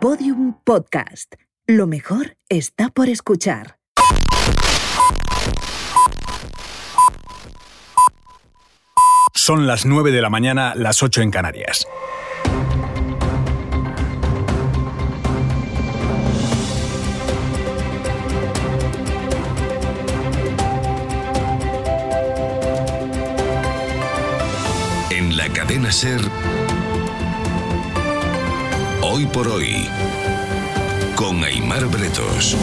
Podium Podcast. Lo mejor está por escuchar. Son las 9 de la mañana, las 8 en Canarias. En la cadena Ser. Hoy por hoy. Con Aymar Bretos.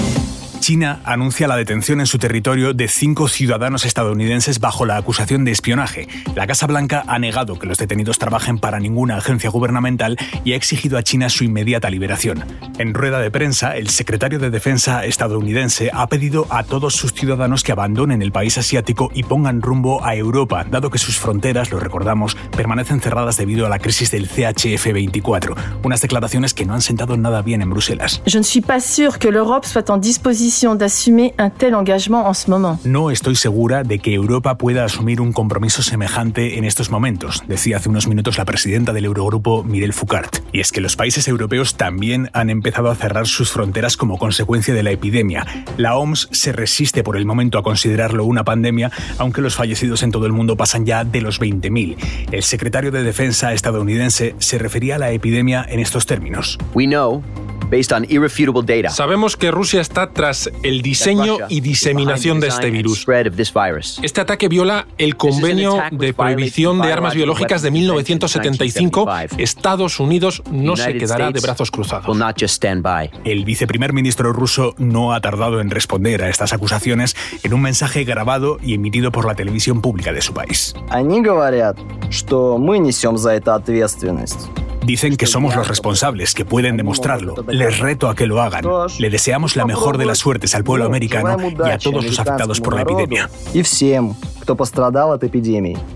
China anuncia la detención en su territorio de cinco ciudadanos estadounidenses bajo la acusación de espionaje. La Casa Blanca ha negado que los detenidos trabajen para ninguna agencia gubernamental y ha exigido a China su inmediata liberación. En rueda de prensa, el secretario de Defensa estadounidense ha pedido a todos sus ciudadanos que abandonen el país asiático y pongan rumbo a Europa, dado que sus fronteras, lo recordamos, permanecen cerradas debido a la crisis del CHF-24. Unas declaraciones que no han sentado nada bien en Bruselas. Je ne suis pas que l'Europe soit en disposition d'assumer un tel engagement en ce moment. No estoy segura de que Europa pueda asumir un compromiso semejante en estos momentos, decía hace unos minutos la presidenta del Eurogrupo, Mirel Foucart. Y es que los países europeos también han empezado a cerrar sus fronteras como consecuencia de la epidemia. La OMS se resiste por el momento a considerarlo una pandemia, aunque los fallecidos en todo el mundo pasan ya de los 20.000. El secretario de Defensa estadounidense se refería a la epidemia en estos términos. We know, based on irrefutable data, Sabemos que Rusia está tras el diseño y diseminación de este virus. spread of this virus. Este ataque viola el convenio de prohibición de armas biológicas de 1975. Estados Unidos no se United quedará de States brazos Will cruzados. not just stand by. El viceprimer ministro ruso no ha tardado en responder a estas acusaciones en un mensaje grabado y emitido por la televisión pública de su país. Dicen que somos los responsables, que pueden demostrarlo. Les reto a que lo hagan. Le deseamos la mejor de las suertes al pueblo americano y a todos los afectados por la epidemia.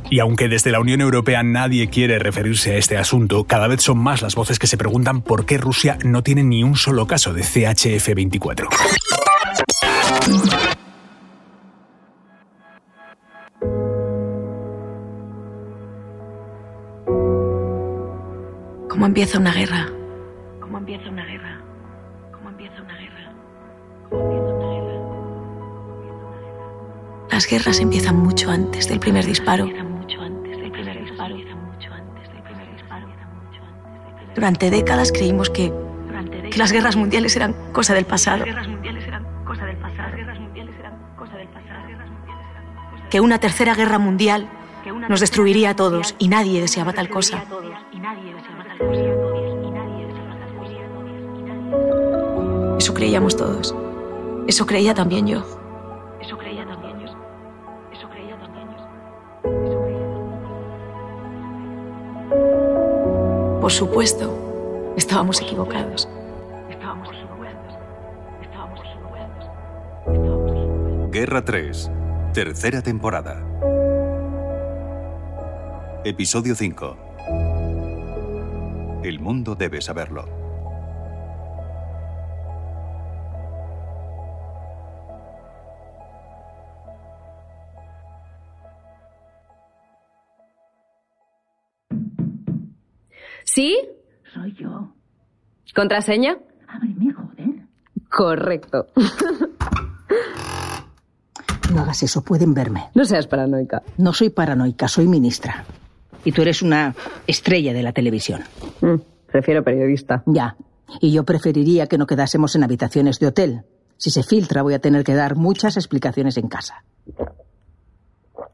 Y aunque desde la Unión Europea nadie quiere referirse a este asunto, cada vez son más las voces que se preguntan por qué Rusia no tiene ni un solo caso de CHF-24. ¿Cómo empieza una guerra? ¿Cómo empieza una guerra? ¿Cómo empieza una guerra? ¿Cómo empieza una guerra? Las guerras empiezan mucho antes del primer disparo. Durante décadas creímos que, que las guerras mundiales eran cosa del pasado. Que una tercera guerra mundial nos destruiría a todos y nadie deseaba tal cosa. Eso creíamos todos. Eso creía también yo. Eso creía también yo. Eso creía también yo. Por supuesto, estábamos equivocados. Estábamos equivocados. Estábamos equivocados. Guerra 3. Tercera temporada. Episodio 5. El mundo debe saberlo. ¿Sí? Soy yo. ¿Contraseña? Ábreme, joder. Correcto. No hagas eso, pueden verme. No seas paranoica. No soy paranoica, soy ministra. Y tú eres una estrella de la televisión. Mm, prefiero periodista. Ya. Y yo preferiría que no quedásemos en habitaciones de hotel. Si se filtra, voy a tener que dar muchas explicaciones en casa.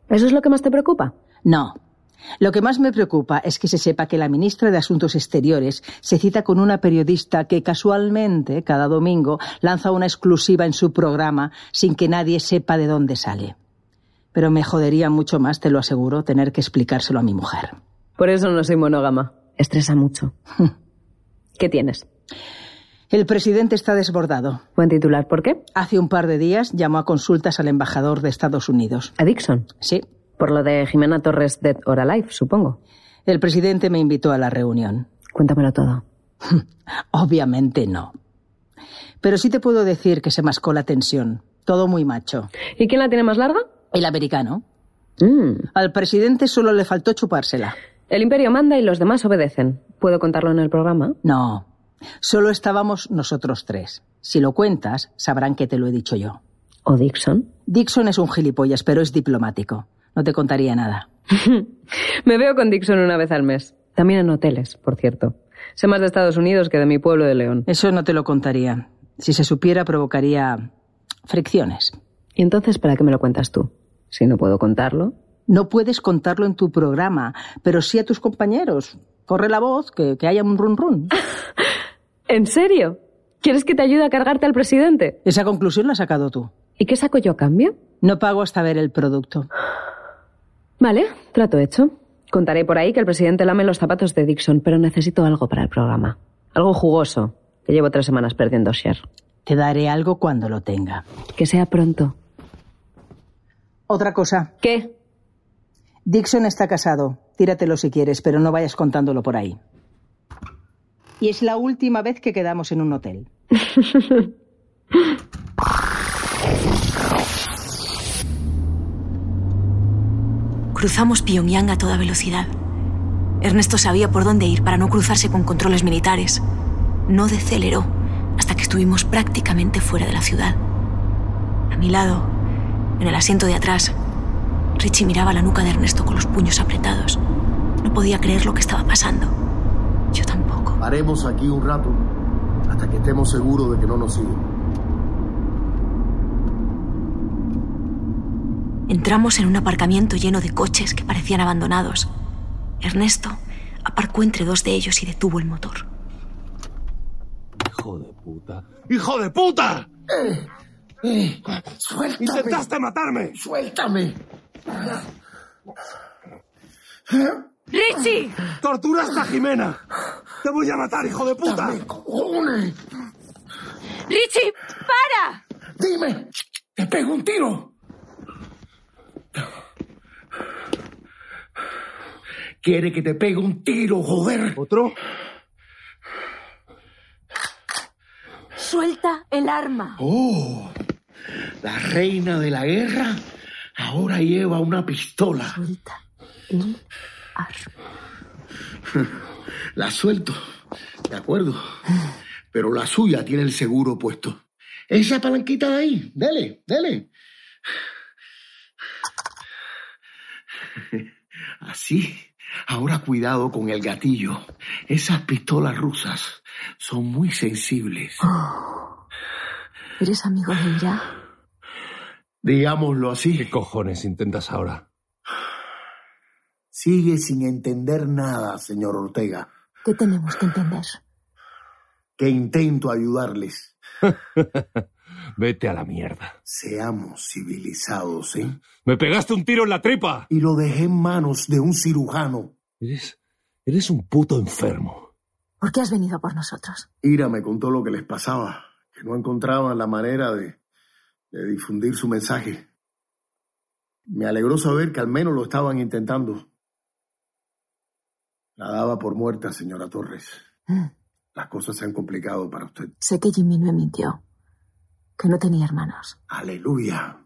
¿Eso es lo que más te preocupa? No. Lo que más me preocupa es que se sepa que la ministra de Asuntos Exteriores se cita con una periodista que casualmente cada domingo lanza una exclusiva en su programa sin que nadie sepa de dónde sale. Pero me jodería mucho más, te lo aseguro, tener que explicárselo a mi mujer. Por eso no soy monógama. Estresa mucho. ¿Qué tienes? El presidente está desbordado. Buen titular. ¿Por qué? Hace un par de días llamó a consultas al embajador de Estados Unidos. ¿A Dixon? Sí. Por lo de Jimena Torres Dead or Alive, supongo. El presidente me invitó a la reunión. Cuéntamelo todo. Obviamente no. Pero sí te puedo decir que se mascó la tensión. Todo muy macho. ¿Y quién la tiene más larga? El americano. Mm. Al presidente solo le faltó chupársela. El imperio manda y los demás obedecen. ¿Puedo contarlo en el programa? No. Solo estábamos nosotros tres. Si lo cuentas, sabrán que te lo he dicho yo. ¿O Dixon? Dixon es un gilipollas, pero es diplomático. No te contaría nada. Me veo con Dixon una vez al mes. También en hoteles, por cierto. Sé más de Estados Unidos que de mi pueblo de León. Eso no te lo contaría. Si se supiera, provocaría fricciones. ¿Y entonces para qué me lo cuentas tú? Si no puedo contarlo. No puedes contarlo en tu programa, pero sí a tus compañeros. Corre la voz, que, que haya un run run. ¿En serio? ¿Quieres que te ayude a cargarte al presidente? Esa conclusión la has sacado tú. ¿Y qué saco yo a cambio? No pago hasta ver el producto. Vale, trato hecho. Contaré por ahí que el presidente lame los zapatos de Dixon, pero necesito algo para el programa. Algo jugoso, que llevo tres semanas perdiendo share. Te daré algo cuando lo tenga. Que sea pronto. Otra cosa. ¿Qué? Dixon está casado. Tíratelo si quieres, pero no vayas contándolo por ahí. Y es la última vez que quedamos en un hotel. Cruzamos Pyongyang a toda velocidad. Ernesto sabía por dónde ir para no cruzarse con controles militares. No deceleró hasta que estuvimos prácticamente fuera de la ciudad. A mi lado, en el asiento de atrás, Richie miraba la nuca de Ernesto con los puños apretados. No podía creer lo que estaba pasando. Yo tampoco. Haremos aquí un rato hasta que estemos seguros de que no nos siguen. Entramos en un aparcamiento lleno de coches que parecían abandonados. Ernesto aparcó entre dos de ellos y detuvo el motor. Hijo de puta. ¡Hijo de puta! Eh, eh, suéltame. ¡Intentaste matarme! ¡Suéltame! ¡Richie! ¡Torturaste a Jimena! ¡Te voy a matar, hijo de puta! cojones! ¡Richie! ¡Para! ¡Dime! ¡Te pego un tiro! Quiere que te pegue un tiro, joder. ¿Otro? Suelta el arma. Oh, la reina de la guerra ahora lleva una pistola. Suelta el arma. La suelto, de acuerdo. Pero la suya tiene el seguro puesto. Esa palanquita de ahí, dele, dele. Así. Ahora cuidado con el gatillo. Esas pistolas rusas son muy sensibles. ¿Eres amigo de ella? Digámoslo así. ¿Qué cojones intentas ahora? Sigue sin entender nada, señor Ortega. ¿Qué tenemos que entender? Que intento ayudarles. Vete a la mierda. Seamos civilizados, ¿eh? ¡Me pegaste un tiro en la tripa! Y lo dejé en manos de un cirujano. Eres. Eres un puto enfermo. ¿Por qué has venido por nosotros? Ira me contó lo que les pasaba, que no encontraban la manera de, de difundir su mensaje. Me alegró saber que al menos lo estaban intentando. La daba por muerta, señora Torres. Mm. Las cosas se han complicado para usted. Sé que Jimmy me mintió. Que no tenía hermanos. Aleluya.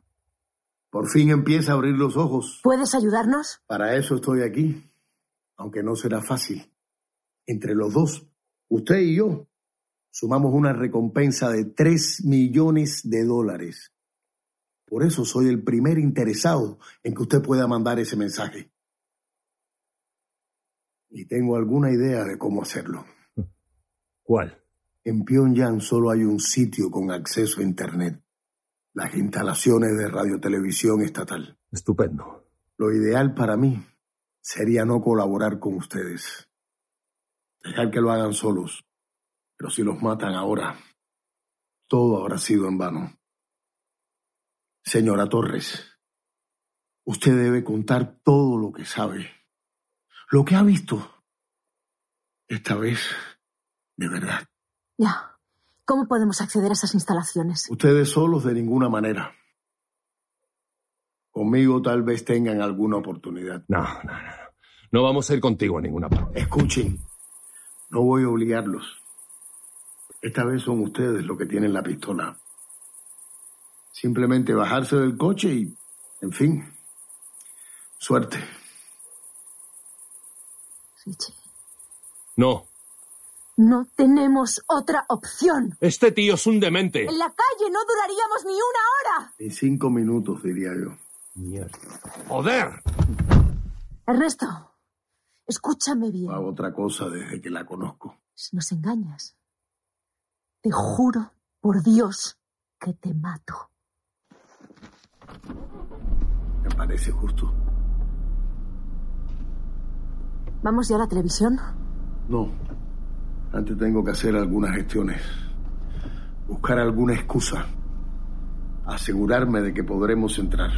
Por fin empieza a abrir los ojos. ¿Puedes ayudarnos? Para eso estoy aquí. Aunque no será fácil. Entre los dos, usted y yo, sumamos una recompensa de 3 millones de dólares. Por eso soy el primer interesado en que usted pueda mandar ese mensaje. Y tengo alguna idea de cómo hacerlo. ¿Cuál? En Pyongyang solo hay un sitio con acceso a Internet. Las instalaciones de radiotelevisión estatal. Estupendo. Lo ideal para mí sería no colaborar con ustedes. Dejar que lo hagan solos. Pero si los matan ahora, todo habrá sido en vano. Señora Torres, usted debe contar todo lo que sabe, lo que ha visto. Esta vez, de verdad. Ya. ¿Cómo podemos acceder a esas instalaciones? Ustedes solos de ninguna manera. Conmigo tal vez tengan alguna oportunidad. No, no, no. No vamos a ir contigo a ninguna parte. Escuchen, no voy a obligarlos. Esta vez son ustedes los que tienen la pistola. Simplemente bajarse del coche y, en fin, suerte. Richie. No. No tenemos otra opción. Este tío es un demente. En la calle no duraríamos ni una hora. En cinco minutos, diría yo. ¡Joder! Ernesto, escúchame bien. Hago otra cosa desde que la conozco. Si nos engañas, te juro por Dios que te mato. Me parece justo. ¿Vamos ya a la televisión? No. Antes tengo que hacer algunas gestiones. Buscar alguna excusa. Asegurarme de que podremos entrar.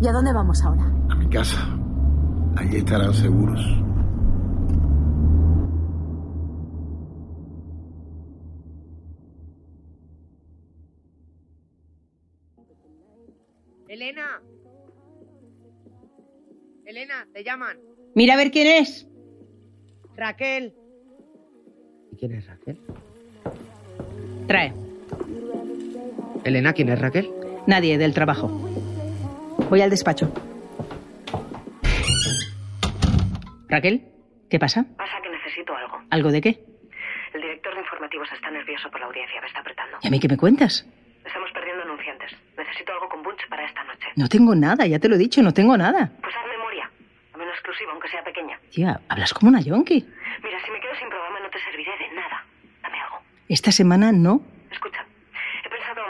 ¿Y a dónde vamos ahora? A mi casa. Allí estarán seguros. Elena. Elena, te llaman. Mira a ver quién es. Raquel. ¿Y quién es Raquel? Trae. Elena, ¿quién es Raquel? Nadie del trabajo. Voy al despacho. Raquel, ¿qué pasa? Pasa que necesito algo. ¿Algo de qué? El director de informativos está nervioso por la audiencia, me está apretando. ¿Y a mí qué me cuentas? Estamos perdiendo anunciantes. Necesito algo con Bunch para esta noche. No tengo nada, ya te lo he dicho, no tengo nada. Pues haz memoria. Dame una exclusiva, aunque sea pequeña. Tía, hablas como una yonki. Mira, si me quedo sin programa no te serviré de nada. Dame algo. Esta semana no. Escucha, he pensado...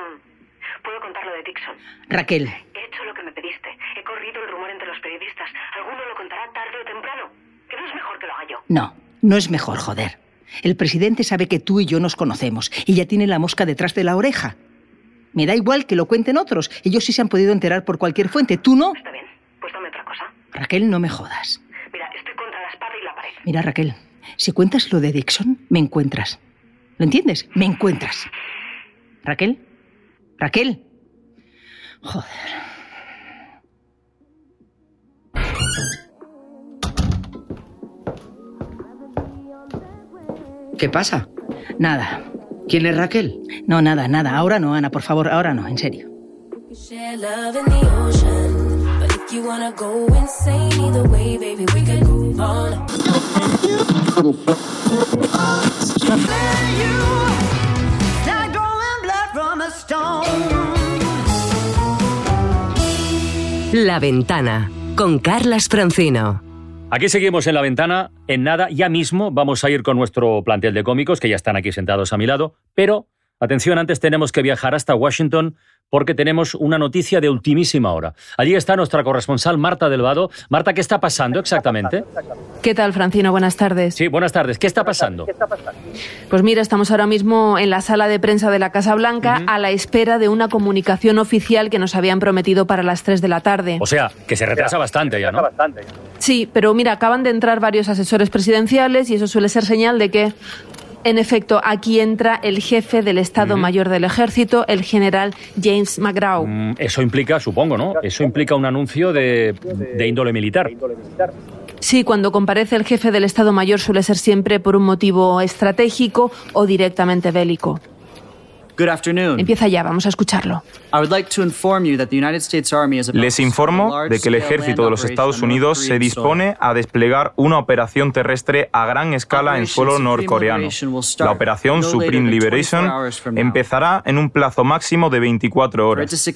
Puedo contar lo de Dixon. Raquel, He hecho lo que me pediste. He corrido el rumor entre los periodistas. Alguno lo contará tarde o temprano. Que no es mejor que lo haga yo. no, no es mejor, joder. El presidente sabe que tú y yo nos conocemos y ya tiene la mosca detrás de la oreja. Me da igual que lo cuenten otros. Ellos sí se han podido enterar por cualquier fuente. Tú no. Está bien, pues dame otra cosa. Raquel, no me jodas. Mira, estoy contra la espada y la pared. Mira, Raquel, si cuentas lo de Dixon, me encuentras. ¿Lo entiendes? Me encuentras. Raquel. Raquel. Joder. ¿Qué pasa? Nada. ¿Quién es Raquel? No, nada, nada. Ahora no, Ana, por favor, ahora no, en serio. La ventana con Carlas Francino. Aquí seguimos en la ventana. En nada, ya mismo vamos a ir con nuestro plantel de cómicos, que ya están aquí sentados a mi lado. Pero, atención, antes tenemos que viajar hasta Washington porque tenemos una noticia de ultimísima hora. Allí está nuestra corresponsal Marta Delvado. Marta, ¿qué está pasando exactamente? ¿Qué tal, Francino? Buenas tardes. Sí, buenas tardes. ¿Qué está pasando? Pues mira, estamos ahora mismo en la sala de prensa de la Casa Blanca a la espera de una comunicación oficial que nos habían prometido para las 3 de la tarde. O sea, que se retrasa bastante ya, ¿no? Sí, pero mira, acaban de entrar varios asesores presidenciales y eso suele ser señal de que, en efecto, aquí entra el jefe del Estado Mayor del Ejército, el general James McGraw. Mm, Eso implica, supongo, ¿no? Eso implica un anuncio de, de índole militar. Sí, cuando comparece el jefe del Estado Mayor suele ser siempre por un motivo estratégico o directamente bélico. Good afternoon. Empieza ya, vamos a escucharlo. Les informo de que el ejército de los Estados Unidos se dispone a desplegar una operación terrestre a gran escala en suelo norcoreano. La operación Supreme Liberation empezará en un plazo máximo de 24 For it horas.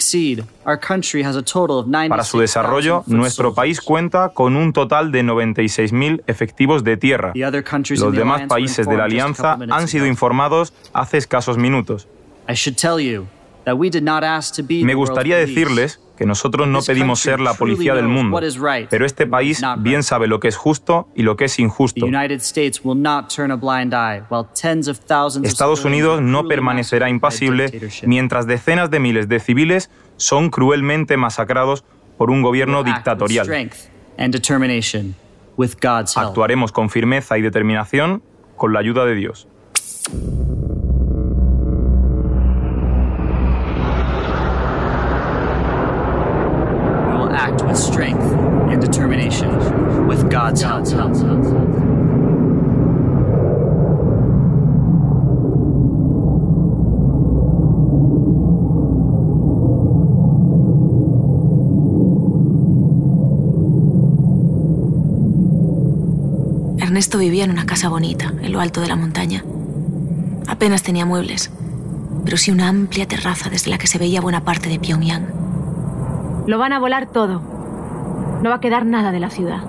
Para su 96,000 desarrollo, nuestro país cuenta con un total de 96.000 efectivos de tierra. Los demás países de la alianza han sido informados hace escasos minutos. I should tell you that we did not ask to be Me gustaría decirles que nosotros no pedimos ser la policía del mundo, pero este país bien sabe lo que es justo y lo que es injusto. The United States will not turn a blind eye while tens of thousands of Estados Unidos no permanecerá impasible mientras decenas de miles de civiles son cruelmente masacrados por un gobierno dictatorial. Actuaremos con firmeza y determinación con la ayuda de Dios. With strength and determination with God's help. Ernesto vivía en una casa bonita, en lo alto de la montaña. Apenas tenía muebles, pero sí una amplia terraza desde la que se veía buena parte de Pyongyang. Lo van a volar todo. No va a quedar nada de la ciudad.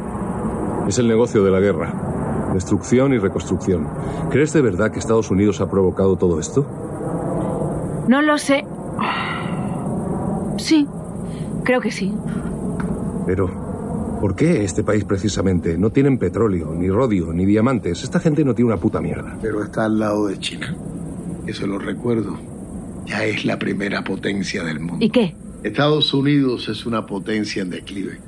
Es el negocio de la guerra. Destrucción y reconstrucción. ¿Crees de verdad que Estados Unidos ha provocado todo esto? No lo sé. Sí, creo que sí. Pero, ¿por qué este país precisamente? No tienen petróleo, ni rodio, ni diamantes. Esta gente no tiene una puta mierda. Pero está al lado de China. Eso lo recuerdo. Ya es la primera potencia del mundo. ¿Y qué? Estados Unidos es una potencia en declive.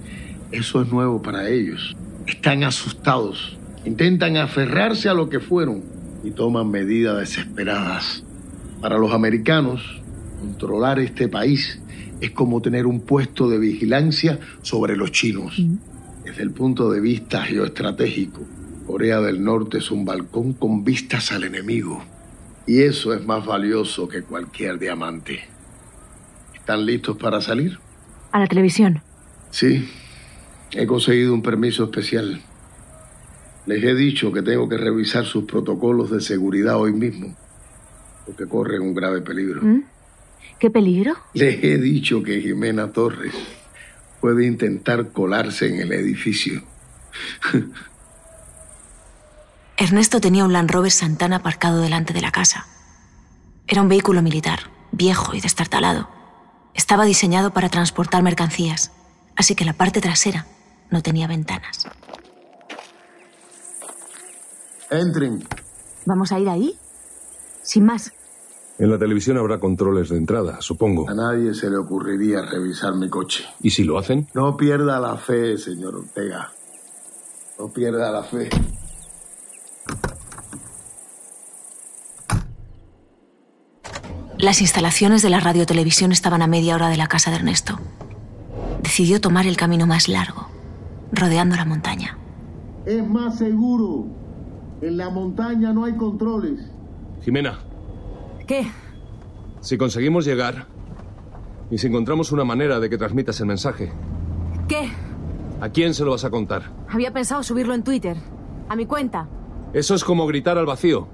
Eso es nuevo para ellos. Están asustados. Intentan aferrarse a lo que fueron y toman medidas desesperadas. Para los americanos, controlar este país es como tener un puesto de vigilancia sobre los chinos. Desde el punto de vista geoestratégico, Corea del Norte es un balcón con vistas al enemigo. Y eso es más valioso que cualquier diamante. ¿Están listos para salir? A la televisión. Sí. He conseguido un permiso especial. Les he dicho que tengo que revisar sus protocolos de seguridad hoy mismo, porque corren un grave peligro. ¿Mm? ¿Qué peligro? Les he dicho que Jimena Torres puede intentar colarse en el edificio. Ernesto tenía un Land Rover Santana aparcado delante de la casa. Era un vehículo militar, viejo y destartalado. Estaba diseñado para transportar mercancías, así que la parte trasera no tenía ventanas. Entren. ¿Vamos a ir ahí? Sin más. En la televisión habrá controles de entrada, supongo. A nadie se le ocurriría revisar mi coche. ¿Y si lo hacen? No pierda la fe, señor Ortega. No pierda la fe. Las instalaciones de la radiotelevisión estaban a media hora de la casa de Ernesto. Decidió tomar el camino más largo, rodeando la montaña. Es más seguro. En la montaña no hay controles. Jimena, ¿Qué? si conseguimos llegar y si encontramos una manera de que transmitas el mensaje, ¿Qué? ¿a quién se lo vas a contar? Había pensado subirlo en Twitter. A mi cuenta. Eso es como gritar al vacío.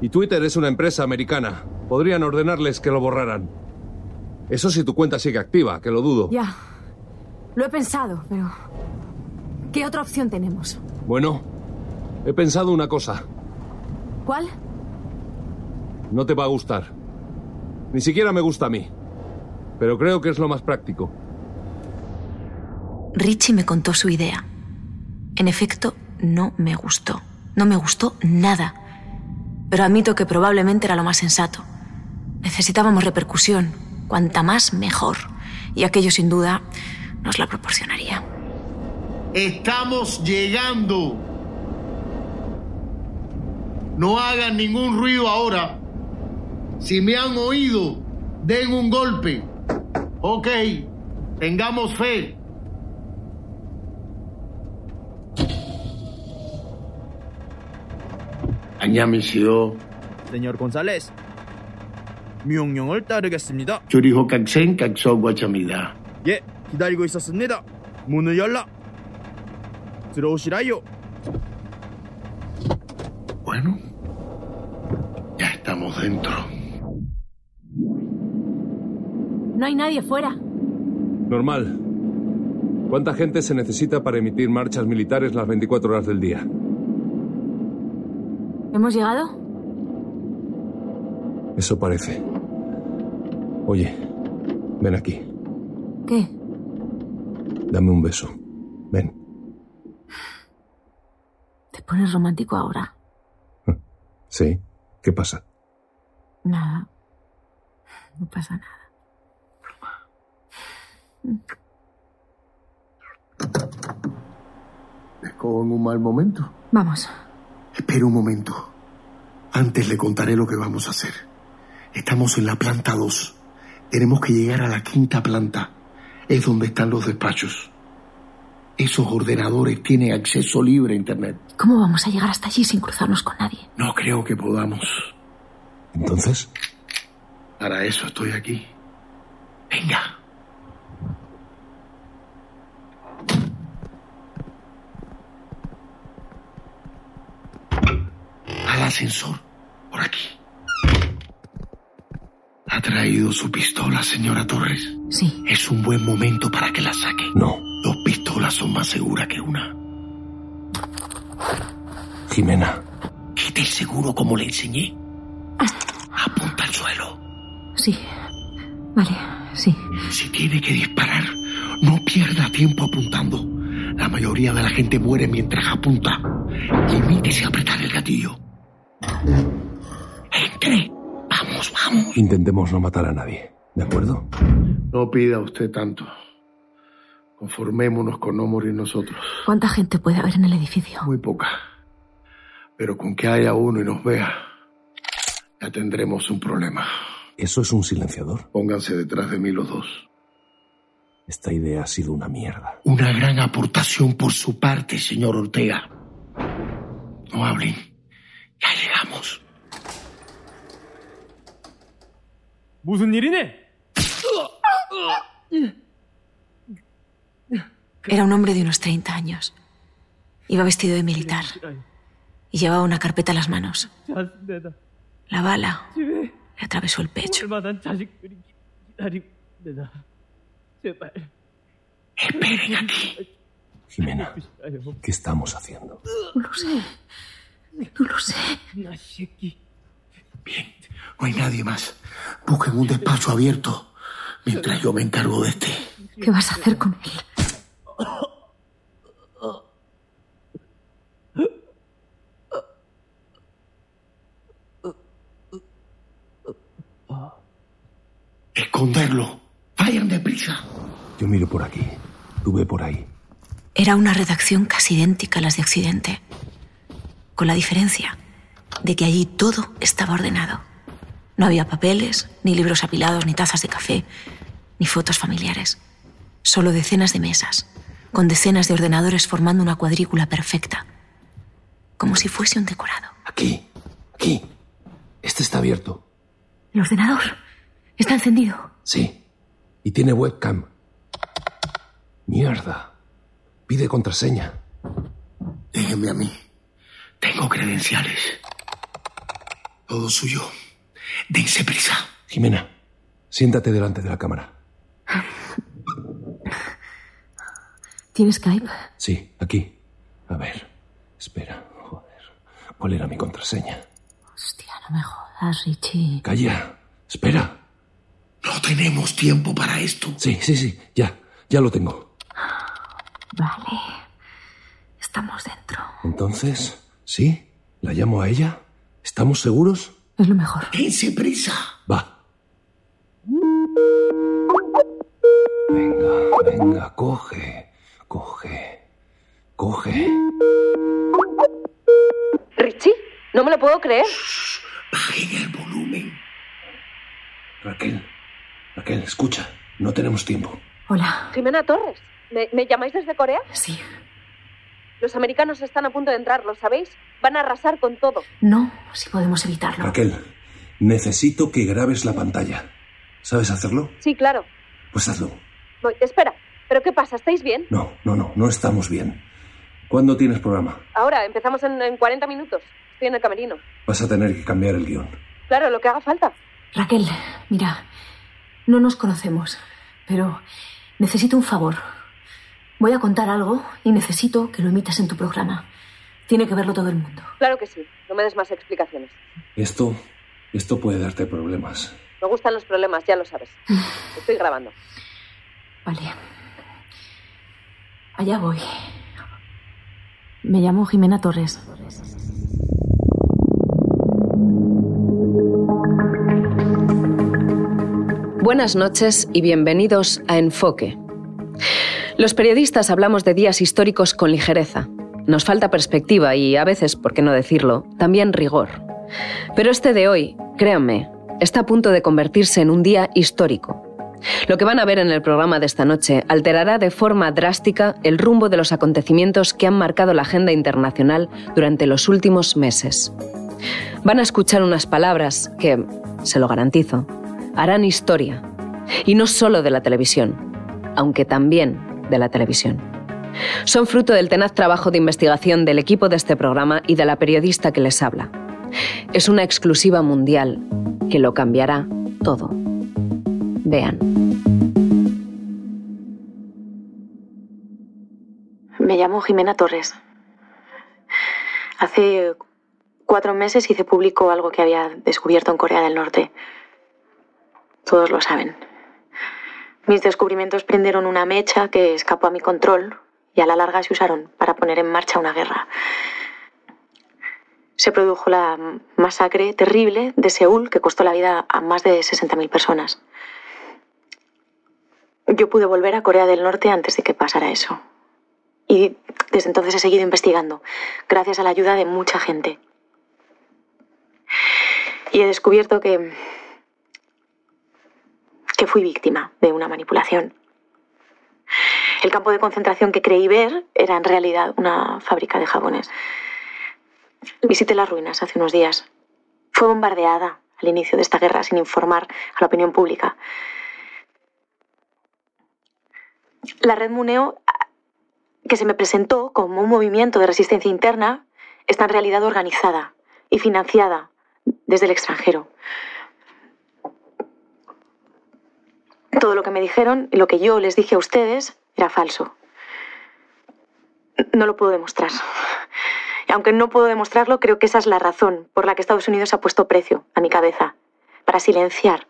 Y Twitter es una empresa americana. Podrían ordenarles que lo borraran. Eso si tu cuenta sigue activa, que lo dudo. Ya. Lo he pensado, pero... ¿Qué otra opción tenemos? Bueno, he pensado una cosa. ¿Cuál? No te va a gustar. Ni siquiera me gusta a mí. Pero creo que es lo más práctico. Richie me contó su idea. En efecto, no me gustó. No me gustó nada. Pero admito que probablemente era lo más sensato. Necesitábamos repercusión. Cuanta más, mejor. Y aquello, sin duda, nos la proporcionaría. Estamos llegando. No hagan ningún ruido ahora. Si me han oído, den un golpe. Ok, tengamos fe. Añame Señor González, 명령을 따르겠습니다. 조리호 각생 각서과점이다. 예, 기다리고 있었습니다. 문을 열라. 들어오시라요. Bueno, ya estamos dentro. No hay nadie fuera. Normal. ¿Cuánta gente se necesita para emitir marchas militares las 24 horas del día? ¿Hemos llegado? Eso parece. Oye, ven aquí. ¿Qué? Dame un beso. Ven. Te pones romántico ahora. ¿Sí? ¿Qué pasa? Nada. No pasa nada. ¿Les cojo en un mal momento? Vamos. Espera un momento. Antes le contaré lo que vamos a hacer. Estamos en la planta 2. Tenemos que llegar a la quinta planta. Es donde están los despachos. Esos ordenadores tienen acceso libre a Internet. ¿Cómo vamos a llegar hasta allí sin cruzarnos con nadie? No creo que podamos. Entonces, Para eso estoy aquí. Venga. Al ascensor. Por aquí. ¿Ha traído su pistola, señora Torres? Sí. Es un buen momento para que la saque. No. Dos pistolas son más seguras que una. Jimena. Quite el seguro como le enseñé. Apunta al suelo. Sí. Vale, sí. Si tiene que disparar, no pierda tiempo apuntando. La mayoría de la gente muere mientras apunta. Limítese a apretar el gatillo. Entre. Vamos, vamos. Intentemos no matar a nadie. ¿De acuerdo? No pida usted tanto. Conformémonos con no morir nosotros. ¿Cuánta gente puede haber en el edificio? Muy poca. Pero con que haya uno y nos vea, ya tendremos un problema. ¿Eso es un silenciador? Pónganse detrás de mí los dos. Esta idea ha sido una mierda. Una gran aportación por su parte, señor Ortega. No hablen. Ya llegamos. 무슨 일이니? Era un hombre de unos 30 años. Iba vestido de militar y llevaba una carpeta en las manos. 자스내다. La bala 집에 le atravesó el pecho. 얼마나 자식들이 기다리고 내다. 제발. Esperen aquí. Jimena, ¿qué estamos haciendo? No lo sé. No lo sé. Bien, no hay nadie más. Busquen un despacho abierto mientras yo me encargo de este. ¿Qué vas a hacer con él? Esconderlo. Vayan deprisa. Yo miro por aquí. Tú ve por ahí. Era una redacción casi idéntica a las de Occidente. Con la diferencia de que allí todo estaba ordenado. No había papeles, ni libros apilados, ni tazas de café, ni fotos familiares. Solo decenas de mesas, con decenas de ordenadores formando una cuadrícula perfecta, como si fuese un decorado. Aquí. Aquí. Este está abierto. El ordenador está encendido. Sí. Y tiene webcam. Mierda. Pide contraseña. Déjenme a mí. Tengo credenciales. Todo suyo. Dense prisa. Jimena, siéntate delante de la cámara. ¿Tienes Skype? Sí, aquí. A ver. Espera. Joder. ¿Cuál era mi contraseña? Hostia, no me jodas, Richie. Calla. Espera. No tenemos tiempo para esto. Sí, sí, sí. Ya. Ya lo tengo. Vale. Estamos dentro. Entonces, ¿sí? ¿La llamo a ella? ¿Estamos seguros? Es lo mejor. Dense prisa. Va. Venga, venga, coge, coge, coge. Richie, no me lo puedo creer. Bajen el volumen. Raquel, Raquel, escucha, no tenemos tiempo. Hola. Jimena Torres, ¿me, me llamáis desde Corea? Sí. Los americanos están a punto de entrar, ¿lo sabéis? Van a arrasar con todo. No, si podemos evitarlo. Raquel, necesito que grabes la pantalla. ¿Sabes hacerlo? Sí, claro. Pues hazlo. Voy, espera, ¿pero qué pasa? ¿Estáis bien? No, no, no, no estamos bien. ¿Cuándo tienes programa? Ahora, empezamos en, en 40 minutos. Estoy en el camerino. Vas a tener que cambiar el guion. Claro, lo que haga falta. Raquel, mira, no nos conocemos, pero necesito un favor. Voy a contar algo y necesito que lo emitas en tu programa. Tiene que verlo todo el mundo. Claro que sí. No me des más explicaciones. Esto, esto puede darte problemas. Me gustan los problemas, ya lo sabes. Estoy grabando. Vale. Allá voy. Me llamo Jimena Torres. Buenas noches y bienvenidos a Enfoque. Los periodistas hablamos de días históricos con ligereza. Nos falta perspectiva y, a veces, por qué no decirlo, también rigor. Pero este de hoy, créanme, está a punto de convertirse en un día histórico. Lo que van a ver en el programa de esta noche alterará de forma drástica el rumbo de los acontecimientos que han marcado la agenda internacional durante los últimos meses. Van a escuchar unas palabras que, se lo garantizo, harán historia. Y no solo de la televisión, aunque también de la televisión. Son fruto del tenaz trabajo de investigación del equipo de este programa y de la periodista que les habla. Es una exclusiva mundial que lo cambiará todo. Vean. Me llamo Jimena Torres. Hace cuatro meses hice público algo que había descubierto en Corea del Norte. Todos lo saben. Mis descubrimientos prendieron una mecha que escapó a mi control y a la larga se usaron para poner en marcha una guerra. Se produjo la masacre terrible de Seúl que costó la vida a más de 60.000 personas. Yo pude volver a Corea del Norte antes de que pasara eso. Y desde entonces he seguido investigando, gracias a la ayuda de mucha gente. Y he descubierto que que fui víctima de una manipulación. El campo de concentración que creí ver era en realidad una fábrica de jabones. Visité las ruinas hace unos días. Fue bombardeada al inicio de esta guerra sin informar a la opinión pública. La red Muneo, que se me presentó como un movimiento de resistencia interna, está en realidad organizada y financiada desde el extranjero. Todo lo que me dijeron y lo que yo les dije a ustedes era falso. No lo puedo demostrar. Y aunque no puedo demostrarlo, creo que esa es la razón por la que Estados Unidos ha puesto precio a mi cabeza, para silenciar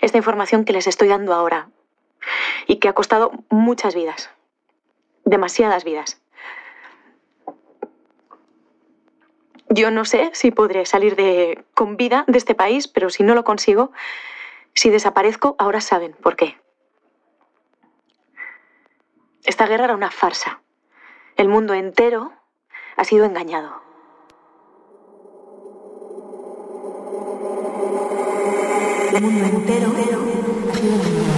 esta información que les estoy dando ahora y que ha costado muchas vidas, demasiadas vidas. Yo no sé si podré salir de, con vida de este país, pero si no lo consigo, si desaparezco, ahora saben por qué. Esta guerra era una farsa. El mundo entero ha sido engañado. El mundo entero ha sido engañado.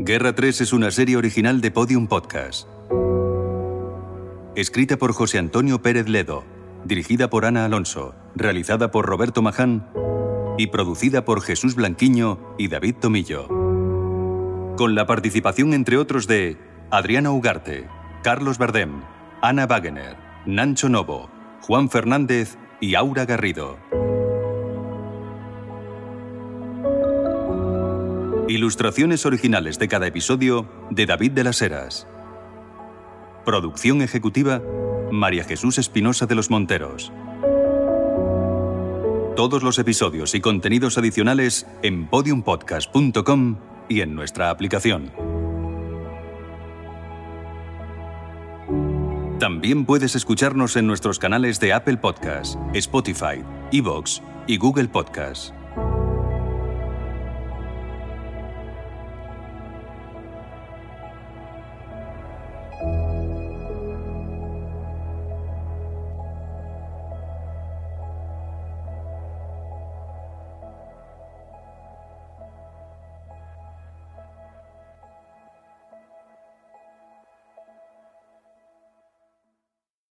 Guerra 3 es una serie original de Podium Podcast. Escrita por José Antonio Pérez Ledo, dirigida por Ana Alonso, realizada por Roberto Maján y producida por Jesús Blanquiño y David Tomillo. Con la participación, entre otros, de Adriana Ugarte, Carlos Verdem, Ana Wagener, Nancho Novo, Juan Fernández y Aura Garrido. Ilustraciones originales de cada episodio de David de las Heras. Producción ejecutiva María Jesús Espinosa de los Monteros. Todos los episodios y contenidos adicionales en podiumpodcast.com y en nuestra aplicación. También puedes escucharnos en nuestros canales de Apple Podcast, Spotify, Evox y Google Podcast.